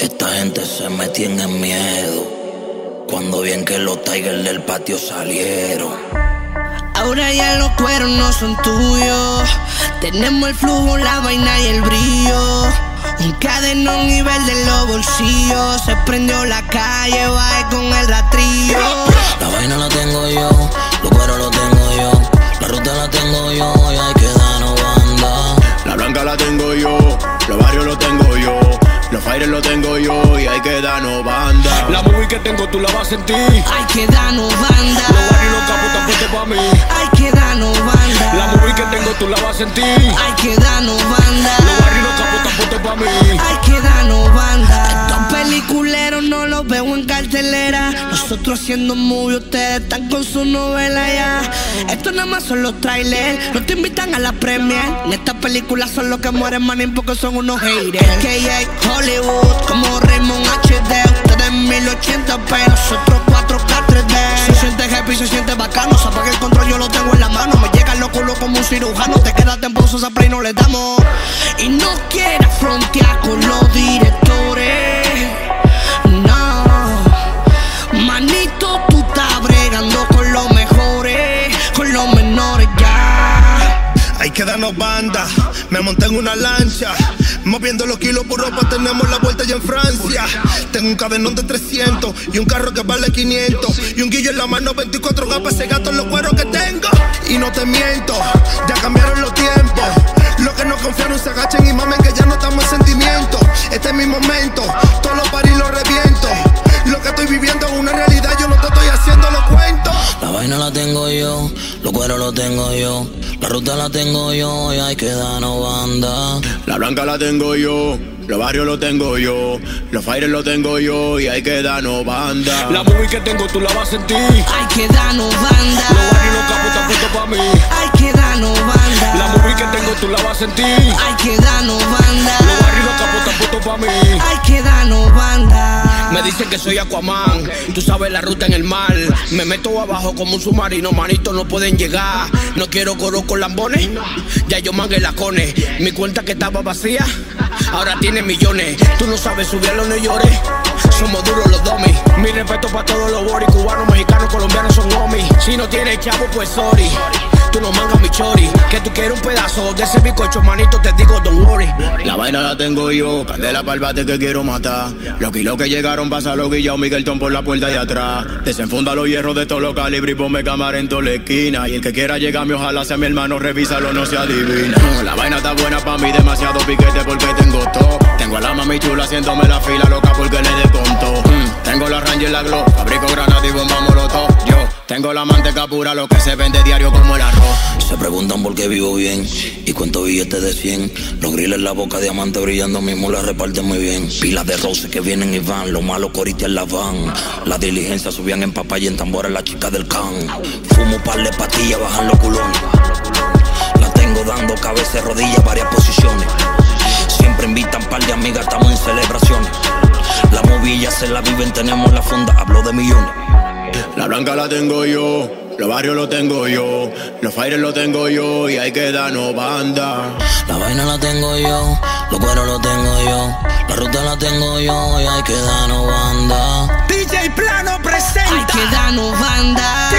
Esta gente se me tiene miedo. Cuando bien que los Tigers del patio salieron. Ahora ya los cueros no son tuyos. Tenemos el flujo, la vaina y el brillo. Un cadenón nivel de los bolsillos. Se prendió la calle, va con el ratrillo. La vaina la tengo yo, los cueros los tengo yo. La ruta la tengo yo y hay hay que darnos banda. La movie que tengo tú la vas a sentir. Hay que darnos banda. Los barrios los capos están puestos pa' mí. Hay que darnos banda. La movie que tengo tú la vas a sentir. Hay que darnos banda. Los barrios los capos están puestos pa' mí. Hay que darnos banda. Estos peliculeros no los veo en cartelera. Nosotros haciendo movie, ustedes están con su novela ya. Estos nada más son los trailers. No te invitan a la premier. En estas películas son los que mueren, manín, porque son unos haters. KJ Hollywood, 80p, nosotros 4K 3D. Se siente happy, se siente bacano. Se apaga el control, yo lo tengo en la mano. Me llega el culo como un cirujano. Te quedas en pausa, esa play no le damos. Y no quieras frontear con los directores. Hay que darnos banda, me monté en una lancha. Moviendo los kilos por ropa, tenemos la vuelta ya en Francia. Tengo un cadenón de 300 y un carro que vale 500. Y un guillo en la mano, 24 gapas, ese gato en los cueros que tengo. Y no te miento, ya cambiaron los tiempos. Los que no confiaron se agachen y mamen que ya no estamos en sentimiento. Este es mi momento, todos los paris vaina la tengo yo, los cueros los tengo yo. La ruta la tengo yo y hay que darnos banda. La blanca la tengo yo, los barrios los tengo yo. Los fires los tengo yo y hay que darnos banda. La movie que tengo tú la vas a sentir. Hay que darnos banda. Los barrios los capos están puestos pa' mí. Hay que darnos banda. La movie que tengo tú la vas a sentir. Hay que darnos banda. Los barrios los capos están puestos pa' mí. Hay que darnos banda. Me dicen que soy Aquaman, tú sabes la ruta en el mar. Me meto abajo como un submarino, manito, no pueden llegar. No quiero coro con lambones, ya yo mangué la cone. Mi cuenta que estaba vacía, ahora tiene millones. Tú no sabes subirlo, no llores. Somos duros los domis. Mi respeto para todos los boris, cubanos, mexicanos, colombianos son homies. Si no tienes chavo, pues sorry. Tú no mangas mi chori, que tú quieres un pedazo de ese bizcocho, manito, te digo, don't worry. La vaina la tengo yo, candela pa'l bate que quiero matar. Los kilos que llegaron, pasa los guillados, Miguelton por la puerta de atrás. Desenfunda los hierros de todos los calibres y ponme cámara en toda la esquina. Y el que quiera llegarme, ojalá sea mi hermano, revísalo, no se adivina. La vaina está buena pa' mí, demasiado piquete porque tengo todo. Tengo a la mami chula haciéndome la fila loca porque le descontó. Mm, tengo la Ranger la Glow, fabrico granada y bomba molotov. Yo tengo la manteca pura, lo que se vende diario como el arroz. Preguntan por qué vivo bien y cuento billetes de 100. Los grilles en la boca, diamante brillando, mismo la reparten muy bien. Pilas de roces que vienen y van, los malos coritas la van. La diligencia subían en papaya y en tambores la chica del can. Fumo par de pastillas, bajan los culones. La tengo dando cabeza, rodillas, varias posiciones. Siempre invitan par de amigas, estamos en celebraciones. La movilla se la viven, tenemos la funda, hablo de millones. La blanca la tengo yo, los barrios los tengo yo, los fires los tengo yo y hay que darnos banda. La vaina la tengo yo, los cueros los tengo yo, la ruta la tengo yo y hay que darnos banda. DJ Plano presenta. Hay que darnos banda.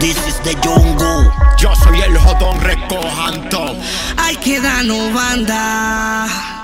This is the jungle. Yo soy el jodón recojanto. Hay que darnos banda.